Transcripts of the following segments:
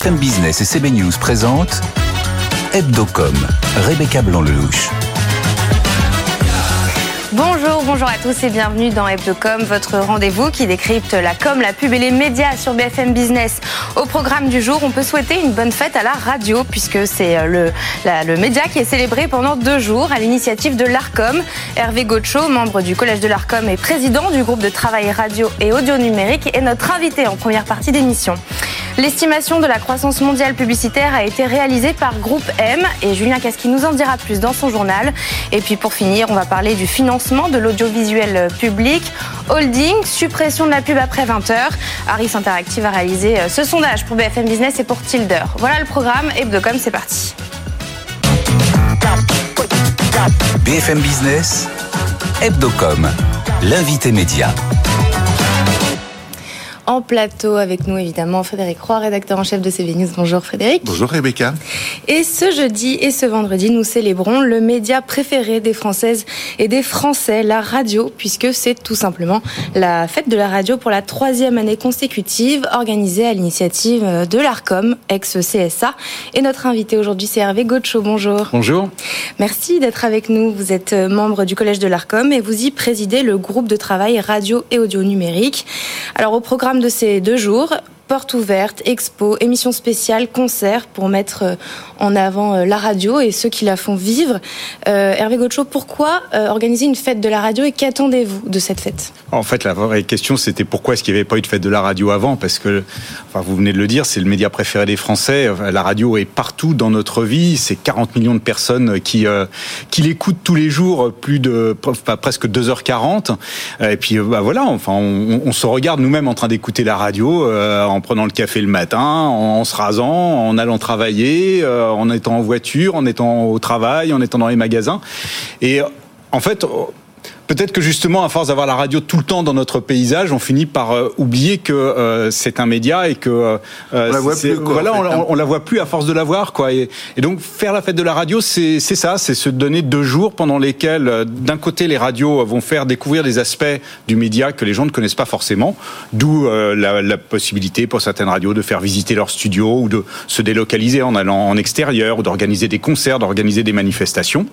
BFM Business et CB News présentent Hebdocom, Rebecca Blanc-Lelouch. Bonjour, bonjour à tous et bienvenue dans Hebdocom, votre rendez-vous qui décrypte la com, la pub et les médias sur BFM Business. Au programme du jour, on peut souhaiter une bonne fête à la radio puisque c'est euh, le, média qui est célébré pendant deux jours à l'initiative de l'ARCOM. Hervé Gaucho, membre du collège de l'ARCOM et président du groupe de travail radio et audio numérique est notre invité en première partie d'émission. L'estimation de la croissance mondiale publicitaire a été réalisée par Groupe M et Julien Casqui nous en dira plus dans son journal. Et puis pour finir, on va parler du financement de l'audiovisuel public, holding, suppression de la pub après 20h. Harris Interactive a réalisé euh, ce sondage pour BFM Business et pour Tilder. Voilà le programme. Hebdocom, c'est parti. BFM Business, Hebdocom, l'invité média. En plateau avec nous, évidemment, Frédéric Roy, rédacteur en chef de CB News. Bonjour Frédéric. Bonjour Rebecca. Et ce jeudi et ce vendredi, nous célébrons le média préféré des Françaises et des Français, la radio, puisque c'est tout simplement la fête de la radio pour la troisième année consécutive, organisée à l'initiative de l'ARCOM, ex-CSA. Et notre invité aujourd'hui, c'est Hervé Gaucho. Bonjour. Bonjour. Merci d'être avec nous. Vous êtes membre du collège de l'ARCOM et vous y présidez le groupe de travail radio et audio numérique. Alors au programme de ces deux jours, porte ouverte, expo, émission spéciale, concert pour mettre euh, en avant euh, la radio et ceux qui la font vivre. Euh, Hervé Gaucho, pourquoi organiser une fête de la radio et qu'attendez-vous de cette fête? En fait, la vraie question, c'était pourquoi est-ce qu'il n'y avait pas eu de fête de la radio avant? Parce que, enfin, vous venez de le dire, c'est le média préféré des Français. La radio est partout dans notre vie. C'est 40 millions de personnes qui, qui l'écoutent tous les jours, plus de presque 2h40. Et puis, bah, voilà, enfin, on, se regarde nous-mêmes en train d'écouter la radio prenant le café le matin, en, se rasant, en allant travailler, euh, en étant en voiture, en étant au travail, en étant dans les magasins. Et en fait, Peut-être que justement, à force d'avoir la radio tout le temps dans notre paysage, on finit par euh, oublier que euh, c'est un média et que euh, on la voit plus, voilà, hein. on, la voit plus à force de la voir, quoi. Et, donc faire la fête de la radio, c'est ça, c'est se donner deux jours pendant lesquels, d'un côté, les radios vont faire découvrir des aspects du média que les gens ne connaissent pas forcément, d'où la, la, possibilité pour certaines radios de faire visiter leur studio ou de se délocaliser en allant en extérieur ou d'organiser des concerts, d'organiser des manifestations.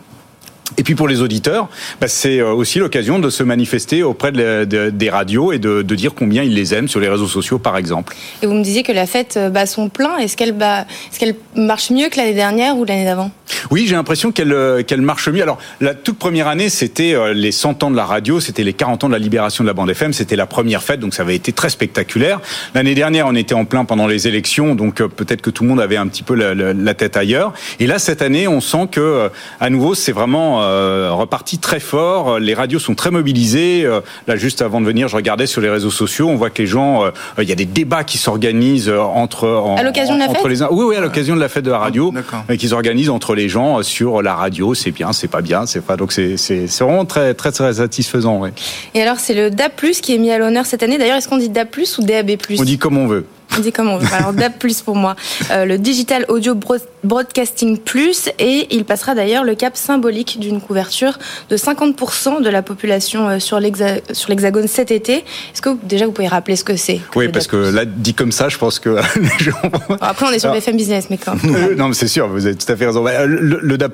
Et puis pour les auditeurs, bah, c'est euh, aussi l'occasion de se manifester auprès des radios et de, dire combien ils les aiment sur les réseaux sociaux, par exemple. Et vous me disiez que la fête euh, bat son plein. Est-ce qu'elle marche mieux que l'année dernière ou l'année d'avant? Oui, j'ai l'impression qu'elle euh, qu'elle marche mieux. Alors, la toute première année, c'était les 100 ans de la radio, c'était les 40 ans de la libération de la bande FM, c'était la première fête, donc ça avait été très spectaculaire. L'année dernière, on était en plein pendant les élections, donc peut-être que tout le monde avait un petit peu la, la, tête ailleurs. Et là, cette année, on sent que, à nouveau, c'est vraiment euh, reparti très fort. Les radios sont très mobilisées. Euh, là, juste avant de venir, je regardais sur les réseaux sociaux. On voit que les gens, euh, il y a des débats qui s'organisent entre à l'occasion de la fête. Les, oui, oui, à l'occasion de la fête de la radio, mais qui s'organisent entre les gens sur la radio. C'est bien, c'est pas bien, c'est pas. Donc c'est c'est vraiment très très très satisfaisant. Oui. Et alors, c'est le DAB+ qui est mis à l'honneur cette année. D'ailleurs, est-ce qu'on dit DAB+ ou DAB+ On dit comme on veut. On dit comment on veut. Alors DAB+ pour moi, euh, le Digital Audio Broadcasting Plus, et il passera d'ailleurs le cap symbolique d'une couverture de 50% de la population euh, sur l'Hexagone cet été. Est-ce que déjà vous pouvez rappeler ce que c'est Oui, parce que là dit comme ça, je pense que les gens. Après, on est sur BFM Business, mais quand même. non, mais c'est sûr, vous avez tout à fait raison. Bah, le, DAB+,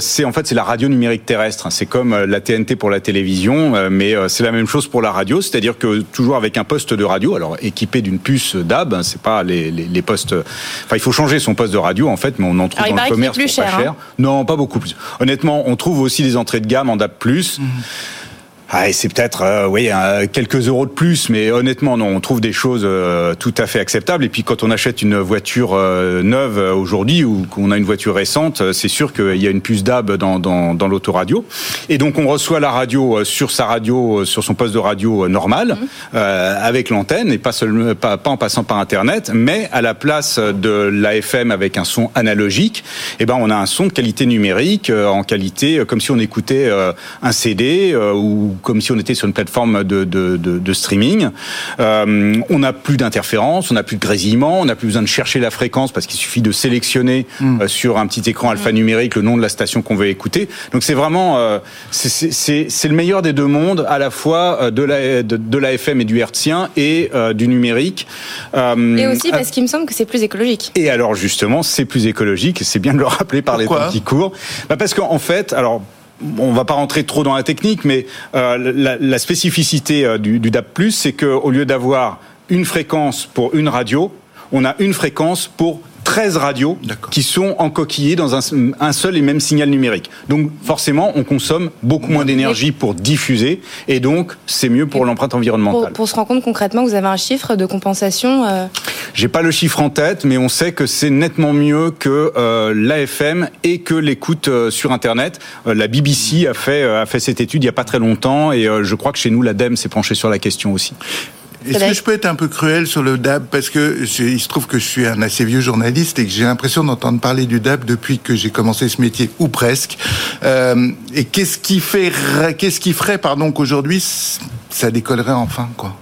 c'est en fait c'est la radio numérique terrestre. C'est comme euh, la TNT pour la télévision, mais c'est la même chose pour la radio, c'est-à-dire que toujours avec un poste de radio, alors équipé d'une puce DAB ben, c'est pas les, les, postes. Enfin, il faut changer son poste de radio en fait, mais on en trouve dans le commerce plus cher, pas cher. Hein. Non, pas beaucoup plus. Honnêtement, on trouve aussi des entrées de gamme en DAB+. Mmh. Ah, c'est peut-être euh, oui quelques euros de plus, mais honnêtement non, on trouve des choses euh, tout à fait acceptables. Et puis quand on achète une voiture euh, neuve aujourd'hui ou qu'on a une voiture récente, c'est sûr qu'il y a une puce DAB dans, dans, dans l'autoradio. Et donc on reçoit la radio sur sa radio, sur son poste de radio normal, mmh. avec l'antenne et pas seulement pas, pas, en passant par Internet, mais à la place de l'AFM avec un son analogique, eh ben on a un son de qualité numérique en qualité comme si on écoutait un CD ou comme si on était sur une plateforme de, de, de, de streaming. Euh, on n'a plus d'interférence, on n'a plus de grésillement, on n'a plus besoin de chercher la fréquence parce qu'il suffit de sélectionner mm. sur un petit écran alphanumérique le nom de la station qu'on veut écouter. Donc c'est vraiment euh, c'est le meilleur des deux mondes, à la fois de la de, de la FM et du hertzien et du numérique. et aussi parce qu'il me semble que c'est plus écologique. Et alors justement, c'est plus écologique. C'est bien de le rappeler par les temps qui courent. Bah parce qu'en fait, alors on va pas rentrer trop dans la technique, mais euh, la, spécificité euh, du, du DAP+, c'est qu'au lieu d'avoir une fréquence pour une radio, on a une fréquence pour 13 radios qui sont encoquillées dans un, seul et même signal numérique. Donc forcément, on consomme beaucoup moins d'énergie pour diffuser et donc c'est mieux pour l'empreinte environnementale. Pour, se rendre compte concrètement, vous avez un chiffre de compensation euh... J'ai pas le chiffre en tête, mais on sait que c'est nettement mieux que euh, l'AFM et que l'écoute euh, sur Internet. Euh, la BBC a fait, a fait cette étude il y a pas très longtemps et je crois que chez nous, l'ADEME s'est penché sur la question aussi. Est-ce que je peux être un peu cruel sur le DAB parce que il se trouve que je suis un assez vieux journaliste et que j'ai l'impression d'entendre parler du DAB depuis que j'ai commencé ce métier ou presque. Euh, et qu'est-ce qui fait, qu'est-ce qui ferait, pardon, qu'aujourd'hui ça décollerait enfin, quoi?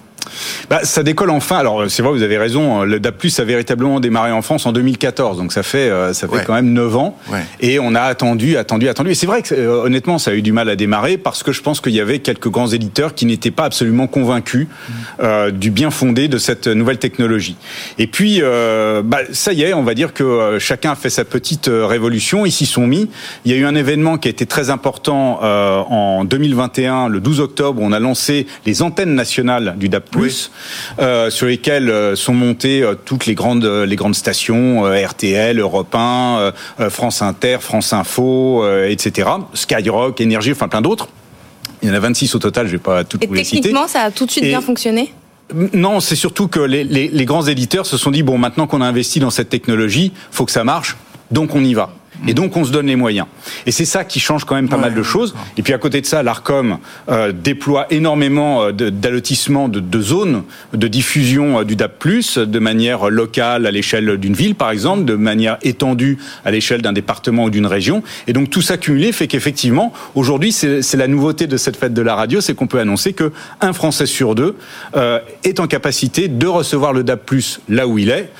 Bah, ça décolle enfin. Alors c'est vrai, vous avez raison. Le DAP+ a véritablement démarré en France en 2014, donc ça fait euh, ça fait quand même 9 ans. Ouais. Et on a attendu, attendu, attendu. Et c'est vrai que euh, honnêtement, ça a eu du mal à démarrer parce que je pense qu'il y avait quelques grands éditeurs qui n'étaient pas absolument convaincus mmh. euh, du bien fondé de cette nouvelle technologie. Et puis, euh, bah, ça y est, on va dire que euh, chacun a fait sa petite révolution. Ils s'y sont mis. Il y a eu un événement qui a été très important en 2021, le 12 octobre. On a lancé les antennes nationales du DAP+ euh, sur lesquels euh, sont montées euh, toutes les grandes les grandes stations RTL, Europe 1, France Inter, France Info, etc. Skyrock, Énergie, enfin plein d'autres. Il y en a 26 au total, je vais pas toutes vous les citer. Techniquement, ça a tout de suite bien fonctionné? Non, c'est surtout que les, les, les, grands éditeurs se sont dit bon, maintenant qu'on a investi dans cette technologie, faut que ça marche, donc on y va. Et donc on se donne les moyens. Et c'est ça qui change quand même pas mal de choses. Et puis à côté de ça, l'Arcom euh, déploie énormément euh, d'allotissements de, de, zones de diffusion euh, du DAP+, de manière locale à l'échelle d'une ville par exemple, de manière étendue à l'échelle d'un département ou d'une région. Et donc tout ça cumulé fait qu'effectivement, aujourd'hui, c'est la nouveauté de cette fête de la radio, c'est qu'on peut annoncer que un Français sur deux euh, est en capacité de recevoir le DAP+, là où il est.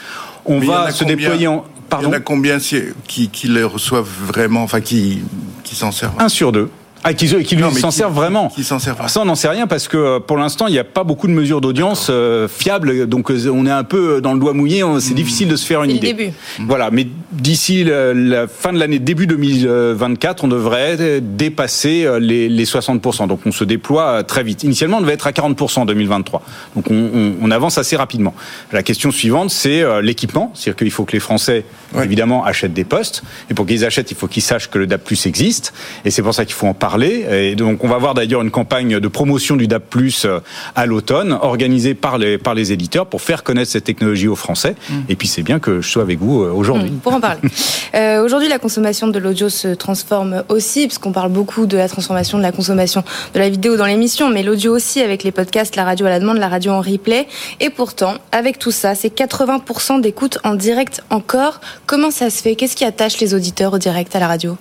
On va se déployer en il y en a combien qui, qui le reçoivent vraiment, enfin qui, qui s'en servent? Un sur deux. Ah, qui, qui lui s'en servent vraiment. Qui s'en servent. Ça, on n'en sait rien parce que euh, pour l'instant, il n'y a pas beaucoup de mesures d'audience euh, fiables. Donc, euh, on est un peu dans le doigt mouillé. C'est mmh. difficile de se faire une idée. Le début. Voilà. Mais d'ici la, la, fin de l'année, début 2024, on devrait dépasser les, les 60%. Donc, on se déploie très vite. Initialement, on devait être à 40% en 2023. Donc, on, on, on, avance assez rapidement. La question suivante, c'est l'équipement. C'est-à-dire qu'il faut que les Français, ouais. évidemment, achètent des postes. Et pour qu'ils achètent, il faut qu'ils sachent que le DAP+ existe. Et c'est pour ça qu'il faut en parler parler. Et donc, on va voir d'ailleurs une campagne de promotion du DAP+ euh, à l'automne, organisée par les par les éditeurs pour faire connaître cette technologie aux Français. Mm. Et puis, c'est bien que je sois avec vous euh, aujourd'hui. Mm, pour en parler. euh, aujourd'hui, la consommation de l'audio se transforme aussi, parce qu'on parle beaucoup de la transformation de la consommation de la vidéo dans l'émission, mais l'audio aussi avec les podcasts, la radio à la demande, la radio en replay. Et pourtant, avec tout ça, c'est 80% d'écoute en direct encore. Comment ça se fait? Qu'est-ce qui attache les auditeurs au direct à la radio?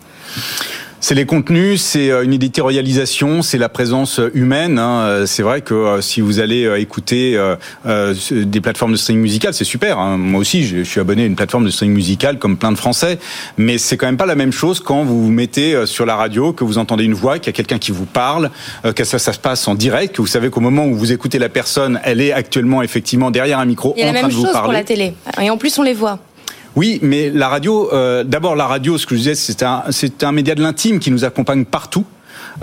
C'est les contenus, c'est euh, une éditorialisation, c'est la présence euh, humaine. Hein. Euh, c'est vrai que si vous allez écouter des plateformes de streaming musical, c'est super. Hein. Moi aussi, je suis abonné à une plateforme de streaming musical comme plein de Français, mais c'est quand même pas la même chose quand vous vous mettez sur la radio, que vous entendez une voix, qu'il y a quelqu'un qui vous parle, que ça, ça se passe en direct, que vous savez qu'au moment où vous écoutez la personne, elle est actuellement effectivement derrière un micro en train de vous parler. Il y a la même chose pour la télé, et en plus on les voit. Oui, mais la radio, euh, d'abord la radio, ce que je disais, c'est un, c'est un média de l'intime qui nous accompagne partout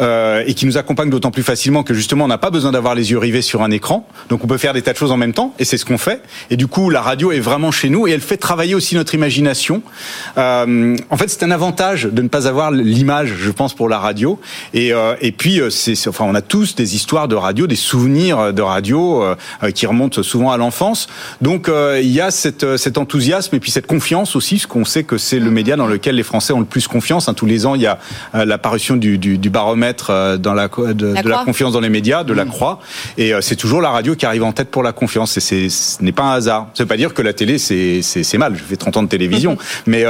euh, et qui nous accompagne d'autant plus facilement que justement on n'a pas besoin d'avoir les yeux rivés sur un écran. Donc on peut faire des tas de choses en même temps et c'est ce qu'on fait. Et du coup la radio est vraiment chez nous et elle fait travailler aussi notre imagination. Euh, en fait c'est un avantage de ne pas avoir l'image, je pense, pour la radio. Et, euh, et puis euh, c'est, enfin on a tous des histoires de radio, des souvenirs de radio euh, qui remontent souvent à l'enfance. Donc euh, il y a cette, cet enthousiasme et puis cette confiance aussi, ce qu'on sait que c'est le média dans lequel les Français ont le plus confiance. Hein, tous les ans il y a l'apparition du, du, du baromètre baromètre dans la, de la, de la confiance dans les médias, de la mmh. Croix, et c'est toujours la radio qui arrive en tête pour la confiance. Et ce n'est pas un hasard. Ça veut pas dire que la télé c'est mal. Je fais 30 ans de télévision, mais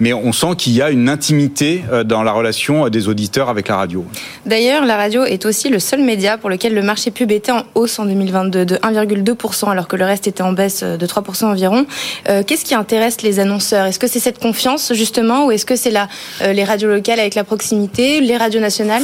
mais on sent qu'il y a une intimité dans la relation des auditeurs avec la radio. D'ailleurs, la radio est aussi le seul média pour lequel le marché pub était en hausse en 2022 de 1,2% alors que le reste était en baisse de 3% environ. Euh, qu'est-ce qui intéresse les annonceurs? Est-ce que c'est cette confiance justement ou est-ce que c'est euh, les radios locales avec la proximité, les radios nationales?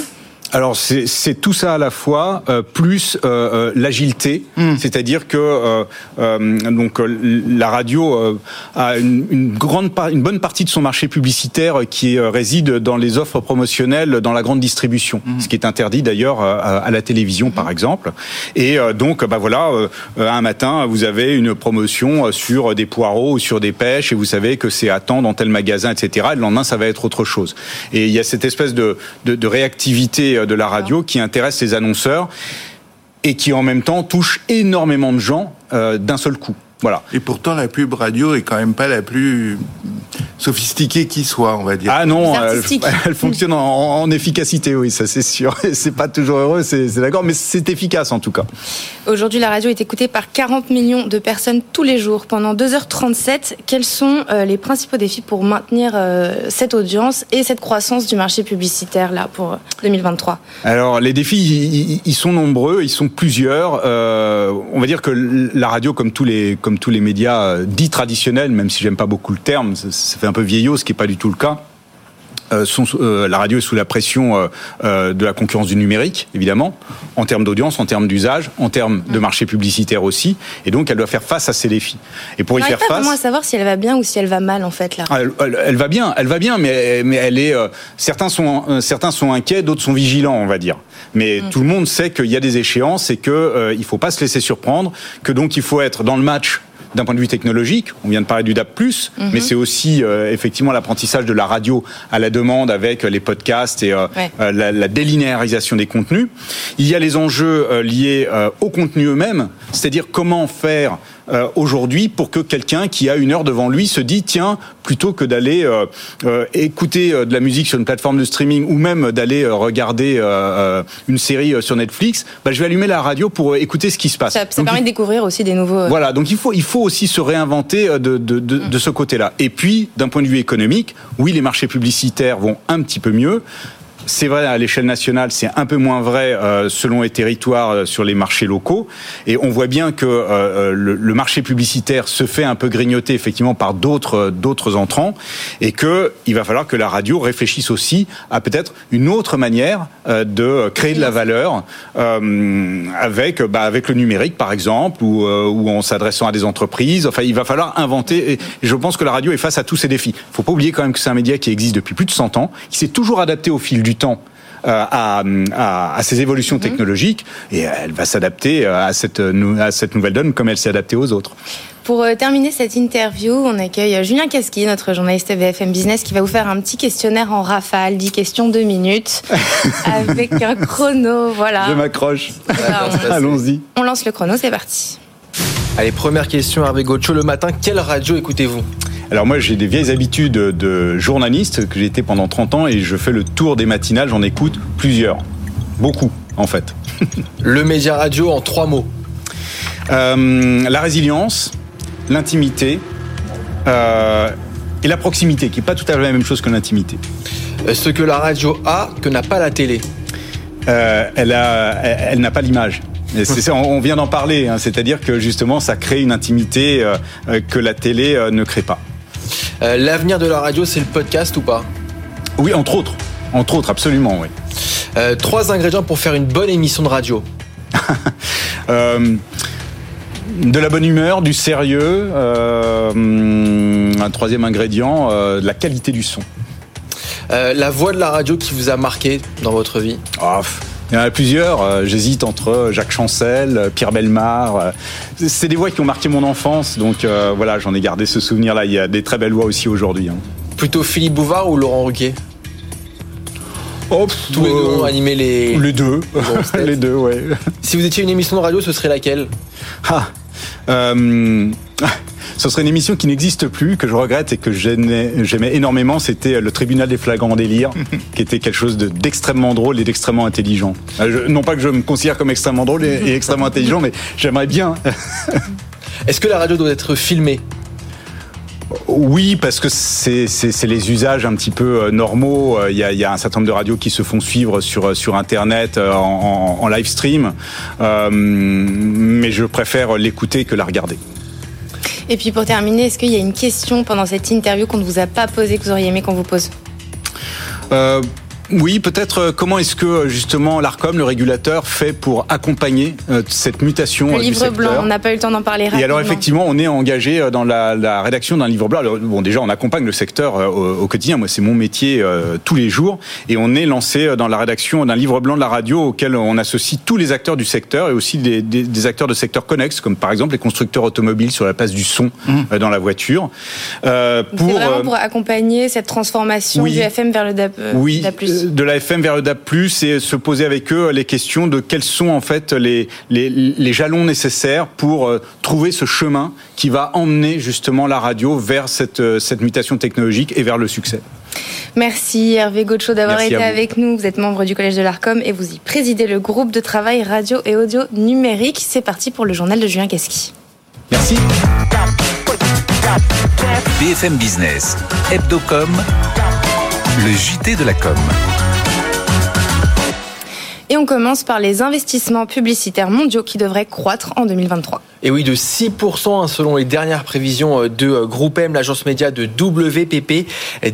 Alors c'est tout ça à la fois, euh, plus euh, euh l'agilité, hmm. c'est-à-dire que euh, euh donc la radio a une, une, grande une bonne partie de son marché publicitaire qui réside dans les offres promotionnelles dans la grande distribution, hmm. ce qui est interdit d'ailleurs à, la télévision par hmm. exemple. Et donc bah voilà, un matin vous avez une promotion sur des poireaux ou sur des pêches et vous savez que c'est à temps dans tel magasin, etc. Et le lendemain ça va être autre chose. Et il y a cette espèce de, de, de réactivité de la radio qui intéresse les annonceurs et qui en même temps touche énormément de gens euh, d'un seul coup. Voilà. Et pourtant, la pub radio est quand même pas la plus sophistiquée qui soit, on va dire. Ah non, elle, fonctionne en, efficacité, oui, ça c'est sûr. C'est pas toujours heureux, c'est d'accord, mais c'est efficace en tout cas. Aujourd'hui, la radio est écoutée par 40 millions de personnes tous les jours pendant 2h37. Quels sont euh, les principaux défis pour maintenir euh, cette audience et cette croissance du marché publicitaire là pour 2023 Alors, les défis, ils, sont nombreux, ils sont plusieurs. Euh, on va dire que la radio, comme tous les comme tous les médias dits traditionnels, même si j'aime pas beaucoup le terme, ça fait un peu vieillot, ce qui n'est pas du tout le cas. Euh, euh, la radio est sous la pression euh, de la concurrence du numérique, évidemment, en termes d'audience, en termes d'usage, en termes de marché publicitaire aussi, et donc elle doit faire face à ces défis. Et pour y faire face, à savoir si elle va bien ou si elle va mal en fait là. Ah, elle, va bien, elle va bien, mais mais elle est. certains sont certains sont inquiets, d'autres sont vigilants, on va dire. Mais mm. tout le monde sait qu'il y a des échéances et que il faut pas se laisser surprendre, que donc il faut être dans le match d'un point de vue technologique. On vient de parler du DAP+, mhm. mais c'est aussi euh, effectivement l'apprentissage de la radio à la demande avec les podcasts et euh, euh, la, la, délinéarisation des contenus. Il y a les enjeux liés aux contenus eux-mêmes, c'est-à-dire comment faire euh, aujourd'hui pour que quelqu'un qui a une heure devant lui se dit tiens plutôt que d'aller euh, euh, écouter de la musique sur une plateforme de streaming ou même d'aller regarder une série sur Netflix, bah, je vais allumer la radio pour écouter ce qui se passe. Ça, permet de découvrir aussi des nouveaux. Voilà, donc il faut il faut aussi se réinventer de de, de, de ce côté-là. Et puis d'un point de vue économique, oui les marchés publicitaires vont un petit peu mieux. C'est vrai à l'échelle nationale, c'est un peu moins vrai euh, selon les territoires euh, sur les marchés locaux. Et on voit bien que euh, le, marché publicitaire se fait un peu grignoter effectivement par d'autres entrants, et que il va falloir que la radio réfléchisse aussi à peut-être une autre manière de créer de la valeur avec bah, avec le numérique par exemple, ou, en s'adressant à des entreprises. Enfin, il va falloir inventer. Et je pense que la radio est face à tous ces défis. Il faut pas oublier quand même que c'est un média qui existe depuis plus de 100 ans, qui s'est toujours adapté au fil du temps euh, à, à, ces évolutions mhm. technologiques et elle va s'adapter à cette, à cette nouvelle donne comme elle s'est adaptée aux autres. Pour euh, terminer cette interview, on accueille Julien Casqui, notre journaliste BFM Business, qui va vous faire un petit questionnaire en rafale, 10 questions, 2 minutes, avec un chrono. Voilà. Je m'accroche. Allons-y. On lance le chrono, c'est parti. Allez, première question, Hervé Gocho. Le matin, quelle radio écoutez-vous? Alors moi j'ai des vieilles habitudes de journaliste que j'ai été pendant 30 ans et je fais le tour des matinales, j'en écoute plusieurs. Beaucoup en fait. le média radio en trois mots. Euh, la résilience, l'intimité euh, et la proximité, qui n'est pas tout à fait la même chose que l'intimité. Euh, ce que la radio a, que n'a pas la télé. elle elle, n'a pas l'image. on vient d'en parler, hein. c'est-à-dire que justement ça crée une intimité que la télé ne crée pas. Euh, l'avenir de la radio, c'est le podcast ou pas? Oui, entre autres. Entre autres, absolument, oui. Euh, trois ingrédients pour faire une bonne émission de radio. Euh, de la bonne humeur, du sérieux, un troisième ingrédient, de la qualité du son. la voix de la radio qui vous a marqué dans votre vie? Oh, il y en a plusieurs. J'hésite entre Jacques Chancel, Pierre Belmar. C'est des voix qui ont marqué mon enfance, donc voilà, j'en ai gardé ce souvenir-là. Il y a des très belles voix aussi aujourd'hui. Hein. Plutôt Philippe Bouvard ou Laurent Ruquier? Oh, Tous les deux ont animé les. Les deux. les deux, ouais. Si vous étiez une émission de radio, ce serait laquelle? Ah, euh, ce serait une émission qui n'existe plus, que je regrette et que j'aimais énormément. C'était le tribunal des flagrants délires, qui était quelque chose de- d'extrêmement drôle et d'extrêmement intelligent. Euh, je- non pas que je me considère comme extrêmement drôle et, et extrêmement intelligent, mais j'aimerais bien. Est-ce que la radio doit être filmée? Oui, parce que c'est les usages un petit peu euh, normaux. Euh, Il y, a, il y a un certain nombre de radios qui se font suivre sur, sur Internet euh, en, en- en live stream, Euh, mais je préfère l'écouter que la regarder. Et puis pour terminer, est-ce qu'il y a une question pendant cette interview qu'on ne vous a pas posée, que vous auriez aimé qu'on vous pose? Euh, oui, peut-être euh, comment est-ce que euh, justement l'ARCOM, le régulateur, fait pour accompagner euh, cette mutation Le du livre secteur blanc, on n'a pas eu le temps d'en parler rapidement. et alors effectivement, on est engagé euh, dans la, la rédaction d'un livre blanc. Alors, bon, déjà, on accompagne le secteur euh, au, au quotidien. Moi, c'est mon métier euh, tous les jours, et on est lancé euh, dans la rédaction d'un livre blanc de la radio auquel on associe tous les acteurs du secteur et aussi des, des- des acteurs de secteurs connexes, comme par exemple les constructeurs automobiles sur la place du son euh, dans la voiture. Euh, C'est vraiment pour accompagner cette transformation oui. du FM vers le euh, oui, DAB+. De la FM vers le DAB+, et se poser avec eux les questions de quels sont en fait les, les, les jalons nécessaires pour euh, trouver ce chemin qui va emmener justement la radio vers cette, euh, cette mutation technologique et vers le succès. Merci Hervé Gaucho d'avoir été avec nous. Vous êtes membre du Collège de l'ARCOM et vous y présidez le groupe de travail radio et audio numérique. C'est parti pour le journal de Julien Casqui. Merci. BFM Business, Hebdocom, le JT de la com. Et on commence par les investissements publicitaires mondiaux qui devraient croître en 2023. Et oui, de 6% hein, selon les dernières prévisions euh, de euh, Groupe M, l'agence média de WPP.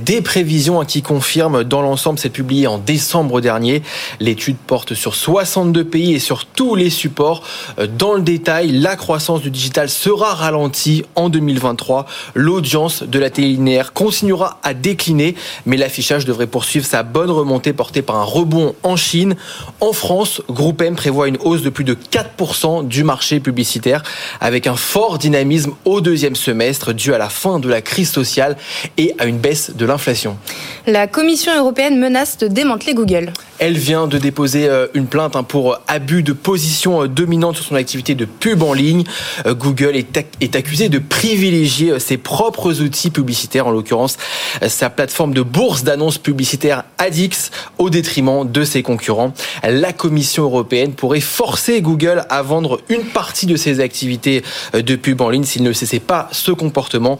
Des prévisions hein, qui confirment dans l'ensemble, c'est publié en décembre dernier. L'étude porte sur 62 pays et sur tous les supports. Euh, Dans le détail, la croissance du digital sera ralentie en 2023. L'audience de la télé linéaire continuera à décliner, mais l'affichage devrait poursuivre sa bonne remontée portée par un rebond en Chine. En France, Groupe M prévoit une hausse de plus de 4% du marché publicitaire avec un fort dynamisme au deuxième semestre dû à la fin de la crise sociale et à une baisse de l'inflation. La Commission européenne menace de démanteler Google. Elle vient de déposer euh, une plainte hein, pour abus de position euh, dominante sur son activité de pub en ligne. Euh, Google est, ac- est accusé de privilégier euh, ses propres outils publicitaires, en l'occurrence euh, sa plateforme de bourse d'annonces publicitaires Adix, au détriment de ses concurrents. La Commission européenne pourrait forcer Google à vendre une partie de ses activités euh, de pub en ligne s'il ne cessait pas ce comportement.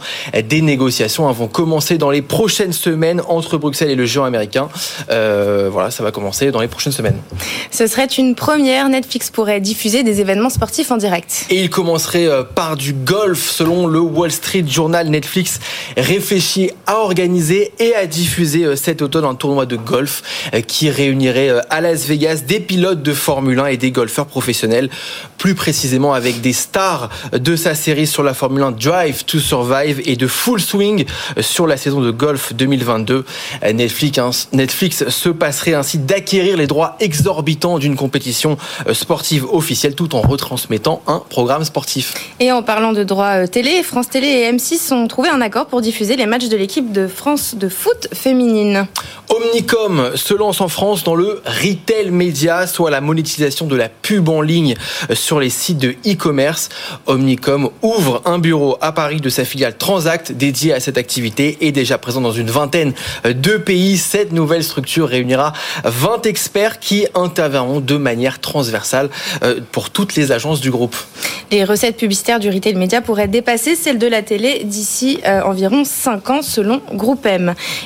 Des négociations hein, vont commencer dans les prochaines semaines entre Bruxelles et le géant américain. Euh, voilà, ça va commencer dans les prochaines semaines. Ce serait une première. Netflix pourrait diffuser des événements sportifs en direct. Et il commencerait euh, par du golf. Selon le Wall Street Journal, Netflix réfléchit à organiser et à diffuser cet automne un tournoi de golf qui réunirait euh, à Las Vegas des pilotes de Formule 1 et des golfeurs professionnels. Plus précisément avec des stars de sa série sur la Formule 1 Drive to Survive et de Full Swing euh, sur la saison de golf 2022. Euh, Netflix, hein, Netflix se passerait ainsi d'acquérir les droits exorbitants d'une compétition euh, sportive officielle tout en retransmettant un programme sportif. Et en parlant de droits euh, télé, France Télé et M6 ont trouvé un accord pour diffuser les matchs de l'équipe de France de foot féminine. Omnicom se lance en France dans le retail média, soit la monétisation de la pub en ligne sur les sites de e-commerce. Omnicom ouvre un bureau à Paris de sa filiale Transact dédié à cette activité et déjà présent dans une vingtaine de pays. Cette nouvelle structure réunira 20 experts qui interviendront de manière transversale euh, pour toutes les agences du groupe. Les recettes publicitaires du retail média pourraient dépasser celles de la télé d'ici euh, environ 5 ans selon Groupe.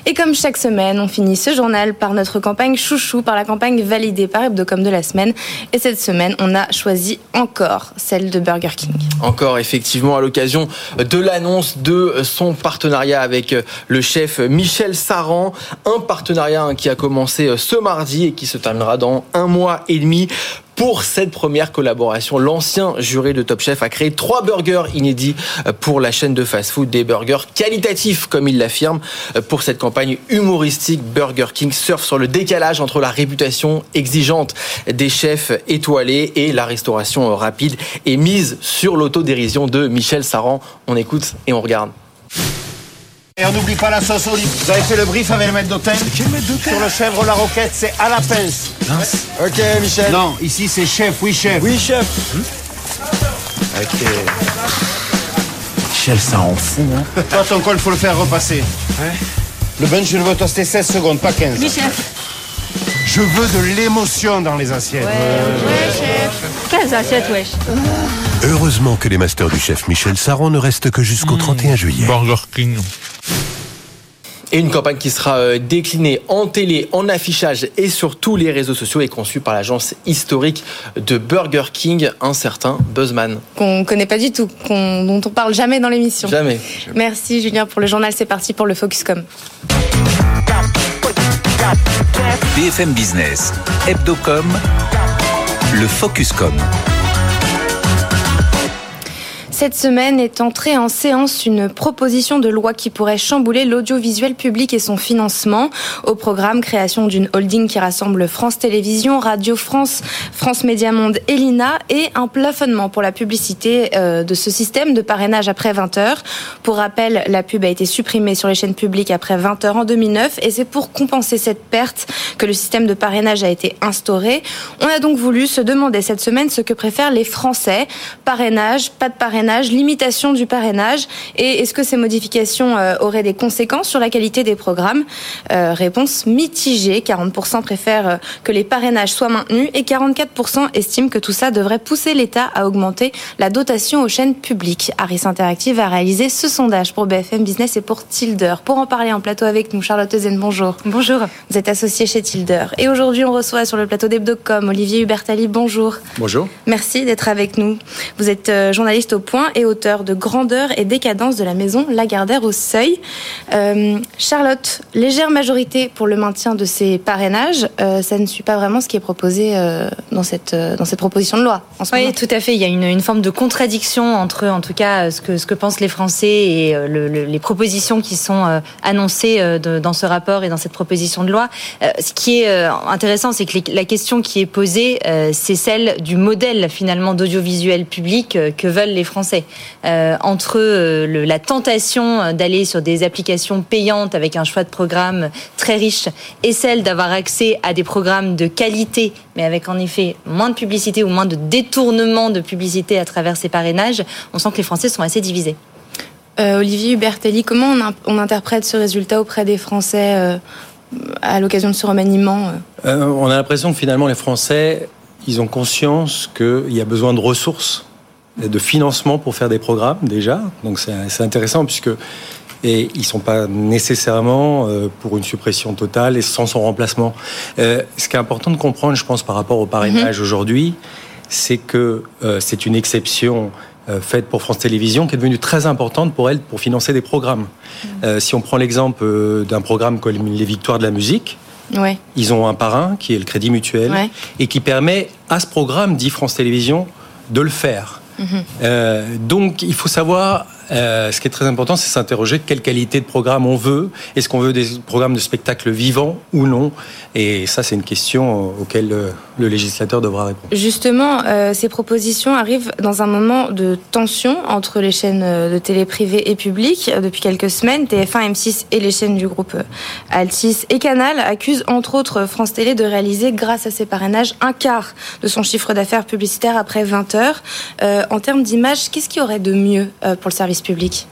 Et comme chaque semaine, on finit ce journal par notre campagne chouchou, par la campagne validée par Hebdocom de la semaine. Et cette semaine, on a choisi encore celle de Burger King. Encore effectivement à l'occasion de l'annonce de son partenariat avec le chef Michel Saran, un partenariat hein, qui a commencé ce mardi et qui se terminera dans un mois et demi. Pour cette première collaboration, l'ancien juré de Top Chef a créé trois burgers inédits pour la chaîne de fast-food, des burgers qualitatifs comme il l'affirme. Pour cette campagne humoristique, Burger King surfe sur le décalage entre la réputation exigeante des chefs étoilés et la restauration rapide et mise sur l'autodérision de Michel Saran. On écoute et on regarde. Et on n'oublie pas la sauce olive. Vous avez fait le brief avec le maître d'hôtel Quel maître d'hôtel Sur le chèvre la roquette, c'est à la pince. Ok, Michel. Non, ici c'est chef, oui chef. Oui, chef. Ok. Michel, ça en fout, hein. Toi, ton col, faut le faire repasser. Le bench, je le veux toaster 16 secondes, pas 15. Oui, chef. Je veux de l'émotion dans les assiettes. Ouais, chef. 15 assiettes, wesh. Heureusement que les masters du chef Michel Saran ne restent que jusqu'au 31 juillet. Burger King. Et une campagne qui sera euh, déclinée en télé, en affichage et sur tous les réseaux sociaux est conçue par l'agence historique de Burger King, un certain Buzzman. Qu'on connaît pas du tout, qu'on- dont on parle jamais dans l'émission. Jamais. Merci Julien pour le journal. C'est parti pour le Focuscom. BFM Business, Hebdocom, le Focuscom. Cette semaine est entrée en séance une proposition de loi qui pourrait chambouler l'audiovisuel public et son financement. Au programme, création d'une holding qui rassemble France Télévisions, Radio France, France Média Monde et l'INA et un plafonnement pour la publicité euh, de ce système de parrainage après 20 heures. Pour rappel, la pub a été supprimée sur les chaînes publiques après 20 heures en 2009 et c'est pour compenser cette perte que le système de parrainage a été instauré. On a donc voulu se demander cette semaine ce que préfèrent les Français. Parrainage, pas de parrainage, limitation du parrainage et est-ce que ces modifications euh, auraient des conséquences sur la qualité des programmes? Euh, Réponse mitigée. 40% préfèrent euh, que les parrainages soient maintenus et 44% estiment que tout ça devrait pousser l'État à augmenter la dotation aux chaînes publiques. Harris Interactive a réalisé ce sondage pour BFM Business et pour Tilder. Pour en parler en plateau avec nous, Charlotte Zen, bonjour. Bonjour. Vous êtes associé chez Tilder. Et aujourd'hui, on reçoit sur le plateau d'Hebdocom Olivier Hubertali. Bonjour. Bonjour. Merci d'être avec nous. Vous êtes euh, journaliste au point et auteur de Grandeur et décadence de la maison Lagardère au Seuil. Euh, Charlotte, légère majorité pour le maintien de ces parrainages. Euh, ça ne suit pas vraiment ce qui est proposé euh, dans, cette, dans cette proposition de loi en ce Oui, moment. tout à fait. Il y a une, une forme de contradiction entre, en tout cas, ce que, ce que pensent les Français et le- le- les propositions qui sont annoncées de- dans ce rapport et dans cette proposition de loi. Ce qui est intéressant, c'est que les- la question qui est posée, c'est celle du modèle finalement d'audiovisuel public que veulent les Français. Euh, entre euh, le- la tentation euh, d'aller sur des applications payantes avec un choix de programme très riche et celle d'avoir accès à des programmes de qualité, mais avec en effet moins de publicité ou moins de détournement de publicité à travers ces parrainages, on sent que les Français sont assez divisés. Euh, Olivier Hubertelli, comment on, in- on interprète ce résultat auprès des Français euh, à l'occasion de ce remaniement euh on a l'impression que finalement les Français, ils ont conscience qu'il y a besoin de ressources, de financement pour faire des programmes déjà. Donc c'est intéressant puisque et ils sont pas nécessairement euh, pour une suppression totale et sans son remplacement. Euh, ce qui est important de comprendre, je pense, par rapport au parrainage aujourd'hui, c'est que euh, c'est une exception euh, faite pour France Télévisions qui est devenue très importante pour elle pour financer des programmes. Euh, si on prend l'exemple d'un programme comme les Victoires de la musique, Ouais. ils ont un parrain qui est le Crédit Mutuel Ouais. et qui permet à ce programme dit France Télévisions de le faire. Euh, donc il faut savoir, euh, ce qui est très important, c'est s'interroger quelle qualité de programme on veut. Est-ce qu'on veut des programmes de spectacle vivants ou non? Et ça, c'est une question auquel euh, le législateur devra répondre. Justement, euh, ces propositions arrivent dans un moment de tension entre les chaînes euh, de télé privées et publiques. Depuis quelques semaines, TF1, M6 et les chaînes du groupe euh, Altis et Canal accusent entre autres France Télé de réaliser, grâce à ces parrainages, un quart de son chiffre d'affaires publicitaire après 20 heures. Euh, en termes d'image, qu'est-ce qu'il y aurait de mieux pour le service public?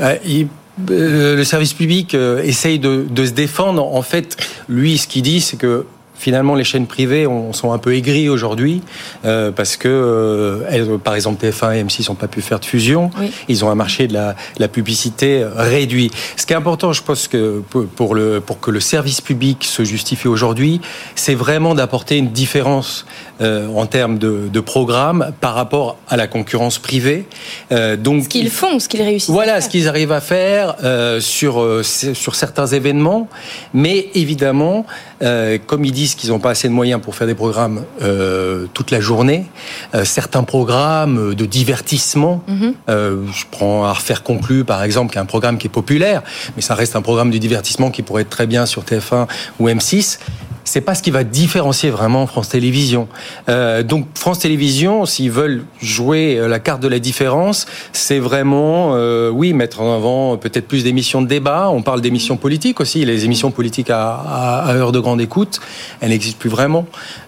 Euh, il- le service public essaye de, de se défendre. En fait, lui, ce qu'il dit, c'est que finalement, les chaînes privées on, sont un peu aigries aujourd'hui euh, parce que, euh, elles, par exemple, TF1 et M6 n'ont pas pu faire de fusion. Oui. Ils ont un marché de la, la publicité réduit. Ce qui est important, je pense que pour, pour le, pour que le service public se justifie aujourd'hui, c'est vraiment d'apporter une différence euh, en termes de, de programme par rapport à la concurrence privée. Euh, donc, Ce qu'ils font, ce qu'ils réussissent. voilà ce qu'ils arrivent à faire euh, sur, euh, sur certains événements, mais évidemment, euh, comme ils disent qu'ils n'ont pas assez de moyens pour faire des programmes euh, toute la journée, euh, certains programmes de divertissement, Mhm. euh, je prends à refaire conclu par exemple, qui est un programme qui est populaire, mais ça reste un programme de divertissement qui pourrait être très bien sur TF1 ou M6. C'est pas ce qui va différencier vraiment France Télévisions. Euh, donc France Télévisions, s'ils veulent jouer euh, la carte de la différence, c'est vraiment, euh, oui, mettre en avant peut-être plus d'émissions de débat. On parle d'émissions politiques aussi. Les émissions politiques à, à, à heure de grande écoute, elles n'existent plus vraiment.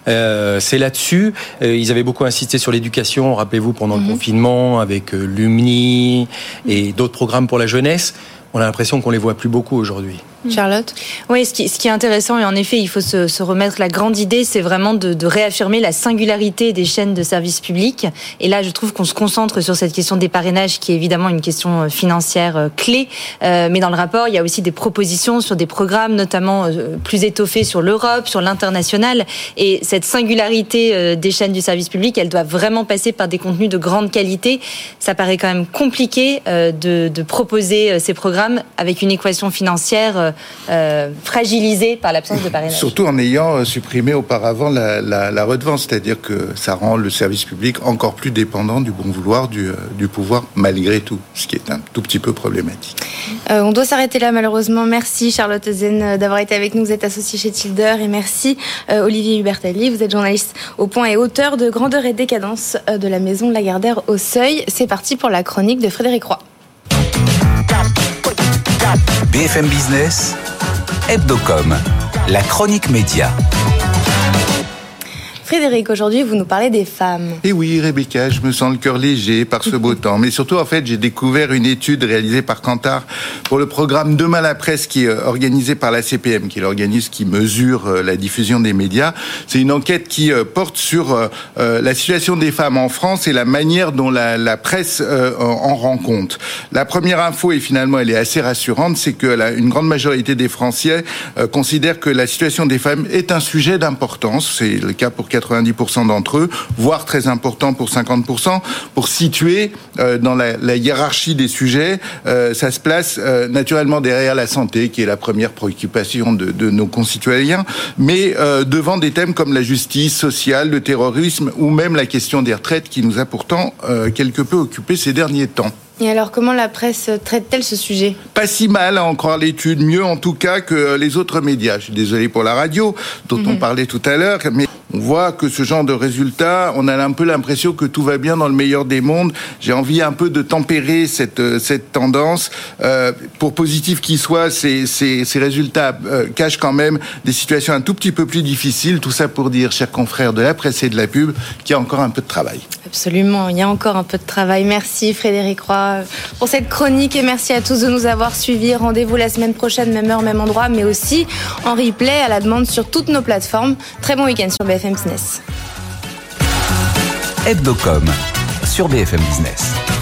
Euh, c'est là-dessus. Euh, ils avaient beaucoup insisté sur l'éducation. Rappelez-vous pendant le confinement avec euh, Lumni et d'autres programmes pour la jeunesse. On a l'impression qu'on les voit plus beaucoup aujourd'hui. Charlotte Oui, ce qui, ce qui est intéressant, et en effet, il faut se, se remettre la grande idée, c'est vraiment de, de réaffirmer la singularité des chaînes de services publics. Et là, je trouve qu'on se concentre sur cette question des parrainages, qui est évidemment une question euh, financière euh, clé. Euh, mais dans le rapport, il y a aussi des propositions sur des programmes, notamment euh, plus étoffés sur l'Europe, sur l'international. Et cette singularité euh, des chaînes du service public, elle doit vraiment passer par des contenus de grande qualité. Ça paraît quand même compliqué de, de proposer ces programmes avec une équation financière euh, euh, fragilisée par l'absence de parrainage. Surtout en ayant euh, supprimé auparavant la, la, la redevance, c'est-à-dire que ça rend le service public encore plus dépendant du bon vouloir du, euh, du pouvoir malgré tout, ce qui est un tout petit peu problématique. Euh, on doit s'arrêter là malheureusement. Merci Charlotte Zen d'avoir été avec nous. Vous êtes associée chez Tilder et merci euh, Olivier Hubertelli. Vous êtes journaliste au point et auteur de Grandeur et décadence de la maison Lagardère au Seuil. C'est parti pour la chronique de Frédéric Roy. BFM Business, Hebdocom, la chronique média. Frédéric, aujourd'hui vous nous parlez des femmes. Et oui, Rebecca, je me sens le cœur léger par ce beau temps. Mais surtout, en fait, j'ai découvert une étude réalisée par Kantar pour le programme Demain la presse qui est euh, organisé par la CPM, qui est l'organisme qui mesure euh, la diffusion des médias. C'est une enquête qui euh, porte sur la situation des femmes en France et la manière dont la, la presse en en rend compte. La première info, et finalement elle est assez rassurante, c'est que la, une grande majorité des Français considèrent que la situation des femmes est un sujet d'importance. C'est le cas pour 90% d'entre eux, voire très important pour 50%. Pour situer euh, dans la, la hiérarchie des sujets, euh, ça se place euh, naturellement derrière la santé, qui est la première préoccupation de, de nos concitoyens, mais devant des thèmes comme la justice sociale, le terrorisme ou même la question des retraites qui nous a pourtant quelque peu occupés ces derniers temps. Et alors comment la presse traite-t-elle ce sujet? Pas si mal à en croire l'étude, mieux en tout cas que les autres médias. Je suis désolé pour la radio, dont on parlait tout à l'heure, mais on voit que ce genre de résultats, on a un peu l'impression que tout va bien dans le meilleur des mondes. J'ai envie un peu de tempérer cette, euh, cette tendance. Euh, pour positif qu'il soit, ces, ces, résultats euh, cachent quand même des situations un tout petit peu plus difficiles. Tout ça pour dire, chers confrères de la presse et de la pub, qu'il y a encore un peu de travail. Absolument, il y a encore un peu de travail. Merci Frédéric Roy pour cette chronique et merci à tous de nous avoir suivis. Rendez-vous la semaine prochaine, même heure, même endroit, mais aussi en replay à la demande sur toutes nos plateformes. Très bon week-end sur BFM Business. Hebdocom sur BFM Business.